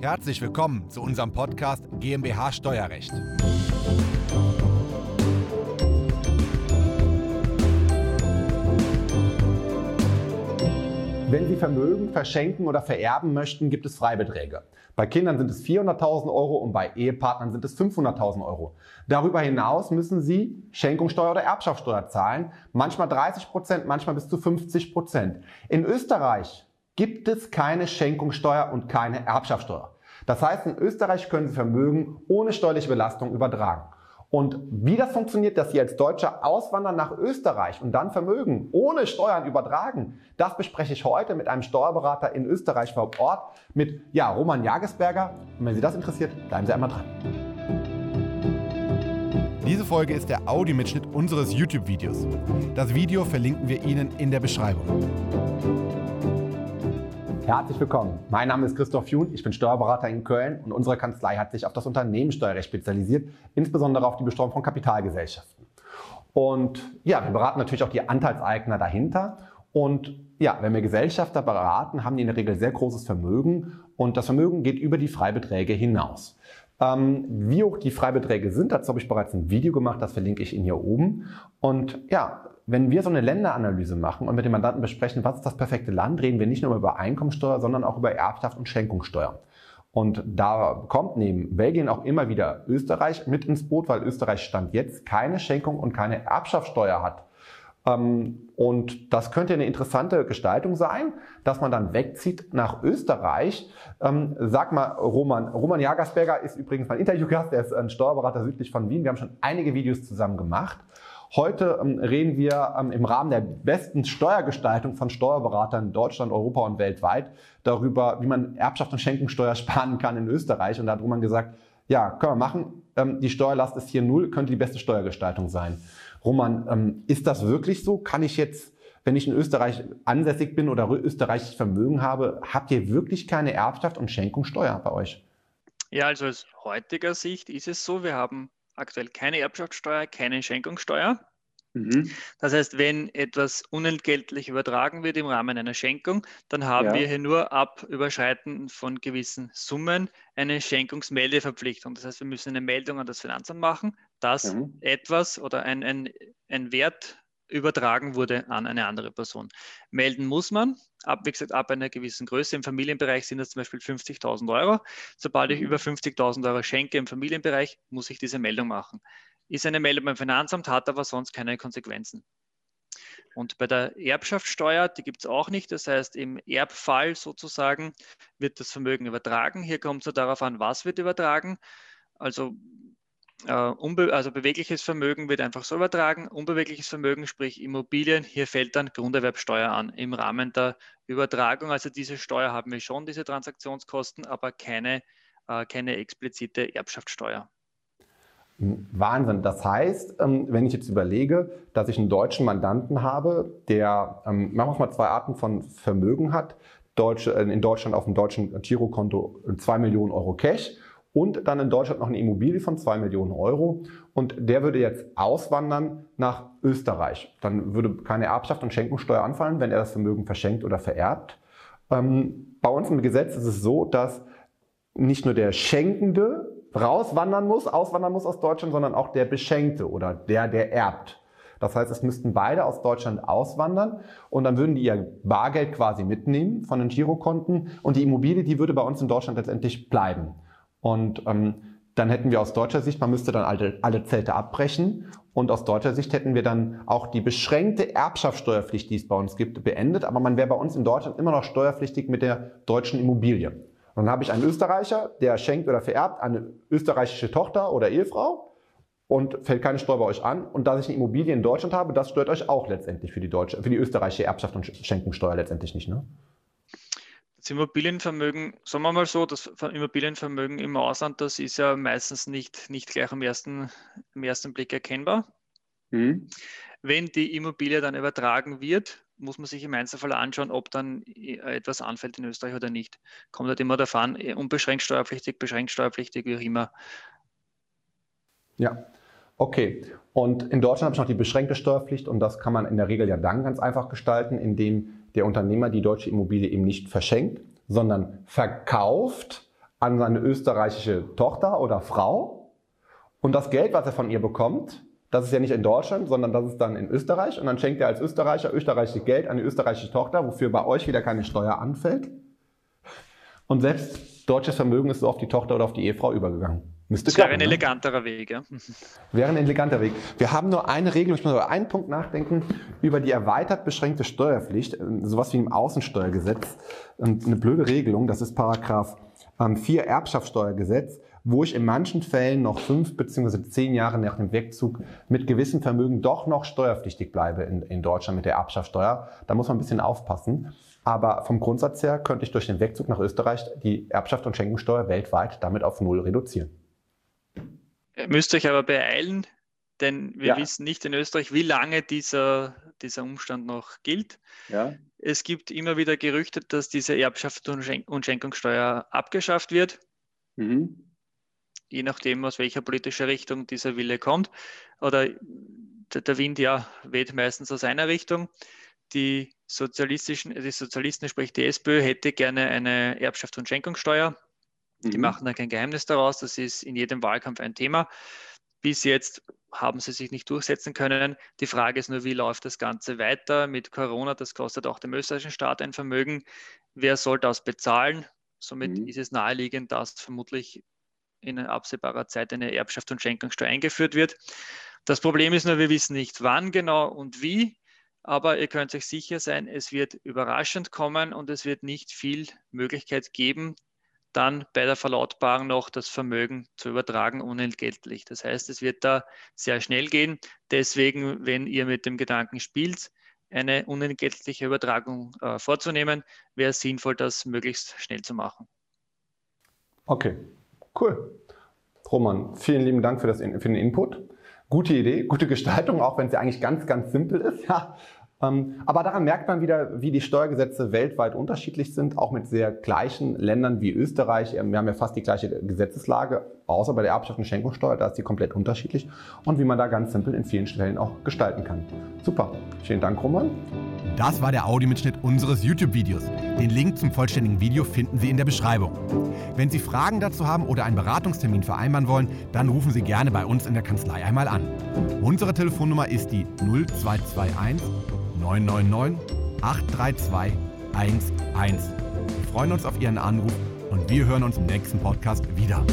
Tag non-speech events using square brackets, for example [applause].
Herzlich willkommen zu unserem Podcast GmbH Steuerrecht. Wenn Sie Vermögen verschenken oder vererben möchten, gibt es Freibeträge. Bei Kindern sind es 400.000 Euro und bei Ehepartnern sind es 500.000 Euro. Darüber hinaus müssen Sie Schenkungssteuer oder Erbschaftssteuer zahlen, manchmal 30 Prozent, manchmal bis zu 50 Prozent. In Österreich gibt es keine Schenkungssteuer und keine Erbschaftssteuer. Das heißt, in Österreich können Sie Vermögen ohne steuerliche Belastung übertragen. Und wie das funktioniert, dass Sie als Deutscher auswandern nach Österreich und dann Vermögen ohne Steuern übertragen, das bespreche ich heute mit einem Steuerberater in Österreich vor Ort, mit ja, Roman Jagesberger. Und wenn Sie das interessiert, bleiben Sie einmal dran. Diese Folge ist der Audiomitschnitt unseres YouTube-Videos. Das Video verlinken wir Ihnen in der Beschreibung. Herzlich willkommen. Mein Name ist Christoph Jun, ich bin Steuerberater in Köln und unsere Kanzlei hat sich auf das Unternehmenssteuerrecht spezialisiert, insbesondere auf die Besteuerung von Kapitalgesellschaften. Und ja, wir beraten natürlich auch die Anteilseigner dahinter. Und ja, wenn wir Gesellschafter beraten, haben die in der Regel sehr großes Vermögen und das Vermögen geht über die Freibeträge hinaus. Ähm, wie hoch die Freibeträge sind, dazu habe ich bereits ein Video gemacht, das verlinke ich Ihnen hier oben. Und ja, wenn wir so eine Länderanalyse machen und mit dem Mandanten besprechen, was ist das perfekte Land, reden wir nicht nur über Einkommensteuer, sondern auch über Erbschaft und Schenkungssteuer. Und da kommt neben Belgien auch immer wieder Österreich mit ins Boot, weil Österreich Stand jetzt keine Schenkung und keine Erbschaftssteuer hat. Ähm, und das könnte eine interessante Gestaltung sein, dass man dann wegzieht nach Österreich. Ähm, sag mal, Roman, Roman Jagersberger ist übrigens mein Interviewgast, der ist ein Steuerberater südlich von Wien. Wir haben schon einige Videos zusammen gemacht. Heute ähm, reden wir ähm, im Rahmen der besten Steuergestaltung von Steuerberatern in Deutschland, Europa und weltweit darüber, wie man Erbschaft und Schenkungssteuer [laughs] sparen kann in Österreich. Und da hat Roman gesagt, ja, können wir machen. Ähm, die Steuerlast ist hier null, könnte die beste Steuergestaltung sein. Roman, ist das wirklich so? Kann ich jetzt, wenn ich in Österreich ansässig bin oder österreichisches Vermögen habe, habt ihr wirklich keine Erbschaft und Schenkungssteuer bei euch? Ja, also aus heutiger Sicht ist es so, wir haben aktuell keine Erbschaftssteuer, keine Schenkungssteuer. Mhm. Das heißt, wenn etwas unentgeltlich übertragen wird im Rahmen einer Schenkung, dann haben ja. wir hier nur ab Überschreiten von gewissen Summen eine Schenkungsmeldeverpflichtung. Das heißt, wir müssen eine Meldung an das Finanzamt machen, dass mhm. etwas oder ein, ein, ein Wert übertragen wurde an eine andere Person. Melden muss man, ab, wie gesagt, ab einer gewissen Größe. Im Familienbereich sind das zum Beispiel 50.000 Euro. Sobald ich mhm. über 50.000 Euro schenke im Familienbereich, muss ich diese Meldung machen. Ist eine Meldung beim Finanzamt, hat aber sonst keine Konsequenzen. Und bei der Erbschaftssteuer, die gibt es auch nicht. Das heißt, im Erbfall sozusagen wird das Vermögen übertragen. Hier kommt es darauf an, was wird übertragen. Also also bewegliches Vermögen wird einfach so übertragen. Unbewegliches Vermögen, sprich Immobilien, hier fällt dann Grunderwerbsteuer an im Rahmen der Übertragung. Also diese Steuer haben wir schon, diese Transaktionskosten, aber keine, äh, keine explizite Erbschaftssteuer. Wahnsinn. Das heißt, ähm, wenn ich jetzt überlege, dass ich einen deutschen Mandanten habe, der, ähm, machen wir mal zwei Arten von Vermögen hat, äh, in Deutschland auf dem deutschen Girokonto 2 Millionen Euro Cash und dann in Deutschland noch eine Immobilie von 2 Millionen Euro und der würde jetzt auswandern nach Österreich. Dann würde keine Erbschaft und Schenkungssteuer anfallen, wenn er das Vermögen verschenkt oder vererbt. Ähm, bei uns im Gesetz ist es so, dass nicht nur der Schenkende rauswandern muss, auswandern muss aus Deutschland, sondern auch der Beschenkte oder der, der erbt. Das heißt, es müssten beide aus Deutschland auswandern und dann würden die ihr Bargeld quasi mitnehmen von den Girokonten und die Immobilie, die würde bei uns in Deutschland letztendlich bleiben. Und ähm, dann hätten wir aus deutscher Sicht, man müsste dann alle, alle Zelte abbrechen und aus deutscher Sicht hätten wir dann auch die beschränkte Erbschaftssteuerpflicht, die es bei uns gibt, beendet. Aber man wäre bei uns in Deutschland immer noch steuerpflichtig mit der deutschen Immobilie. Und dann habe ich einen Österreicher, der schenkt oder vererbt eine österreichische Tochter oder Ehefrau und fällt keine Steuer bei euch an. Und dass ich eine Immobilie in Deutschland habe, das stört euch auch letztendlich für die deutsche, für die österreichische Erbschaft und Schenkungssteuer letztendlich nicht, ne? Das Immobilienvermögen, sagen wir mal so, das Immobilienvermögen im Ausland, das ist ja meistens nicht, nicht gleich am ersten, am ersten Blick erkennbar. Mhm. Wenn die Immobilie dann übertragen wird, muss man sich im Einzelfall anschauen, ob dann etwas anfällt in Österreich oder nicht. Kommt halt immer davon, eh, unbeschränkt steuerpflichtig, beschränkt steuerpflichtig, wie auch immer. Ja, okay. Und in Deutschland habe ich noch die beschränkte Steuerpflicht und das kann man in der Regel ja dann ganz einfach gestalten, indem der Unternehmer die deutsche Immobilie eben nicht verschenkt, sondern verkauft an seine österreichische Tochter oder Frau. Und das Geld, was er von ihr bekommt, das ist ja nicht in Deutschland, sondern das ist dann in Österreich. Und dann schenkt er als Österreicher österreichisches Geld an die österreichische Tochter, wofür bei euch wieder keine Steuer anfällt. Und selbst deutsches Vermögen ist so auf die Tochter oder auf die Ehefrau übergegangen. Müsste das wäre ein ne? eleganterer Weg, ja. [laughs] Wäre ein eleganter Weg. Wir haben nur eine Regelung, ich muss über einen Punkt nachdenken, über die erweitert beschränkte Steuerpflicht, äh, sowas wie im Außensteuergesetz. Und eine blöde Regelung, das ist Paragraph 4 ähm, Erbschaftssteuergesetz wo ich in manchen Fällen noch fünf beziehungsweise zehn Jahre nach dem Wegzug mit gewissem Vermögen doch noch steuerpflichtig bleibe in, in Deutschland mit der Erbschaftssteuer. Da muss man ein bisschen aufpassen. Aber vom Grundsatz her könnte ich durch den Wegzug nach Österreich die Erbschaft und Schenkungssteuer weltweit damit auf null reduzieren. Ihr müsst euch aber beeilen, denn wir ja. wissen nicht in Österreich, wie lange dieser, dieser Umstand noch gilt. Ja. Es gibt immer wieder Gerüchte, dass diese Erbschaft und Schenkungssteuer abgeschafft wird. Mhm je nachdem, aus welcher politischer Richtung dieser Wille kommt. Oder der Wind ja weht meistens aus einer Richtung. Die sozialistischen, die Sozialisten, sprich die SPÖ, hätte gerne eine Erbschaft- und Schenkungssteuer. Die mhm. machen da kein Geheimnis daraus. Das ist in jedem Wahlkampf ein Thema. Bis jetzt haben sie sich nicht durchsetzen können. Die Frage ist nur, wie läuft das Ganze weiter mit Corona? Das kostet auch dem österreichischen Staat ein Vermögen. Wer soll das bezahlen? Somit mhm. ist es naheliegend, dass vermutlich in absehbarer Zeit eine Erbschaft und Schenkungssteuer eingeführt wird. Das Problem ist nur, wir wissen nicht wann genau und wie, aber ihr könnt euch sicher sein, es wird überraschend kommen und es wird nicht viel Möglichkeit geben, dann bei der Verlautbarung noch das Vermögen zu übertragen unentgeltlich. Das heißt, es wird da sehr schnell gehen. Deswegen, wenn ihr mit dem Gedanken spielt, eine unentgeltliche Übertragung äh, vorzunehmen, wäre es sinnvoll, das möglichst schnell zu machen. Okay, Cool. Roman, vielen lieben Dank für, das, für den Input. Gute Idee, gute Gestaltung, auch wenn es ja eigentlich ganz, ganz simpel ist. Ja. [laughs] Ähm, aber daran merkt man wieder, wie die Steuergesetze weltweit unterschiedlich sind, auch mit sehr gleichen Ländern wie Österreich. Wir haben ja fast die gleiche Gesetzeslage, außer bei der Erbschaft und Schenkungssteuer, da ist die komplett unterschiedlich und wie man da ganz simpel in vielen Stellen auch gestalten kann. Super, vielen Dank, Roman. Das war der Audiomitschnitt unseres YouTube-Videos. Den Link zum vollständigen Video finden Sie in der Beschreibung. Wenn Sie Fragen dazu haben oder einen Beratungstermin vereinbaren wollen, dann rufen Sie gerne bei uns in der Kanzlei einmal an. Unsere Telefonnummer ist die 0221 999 832 11. Wir freuen uns auf Ihren Anruf und wir hören uns im nächsten Podcast wieder.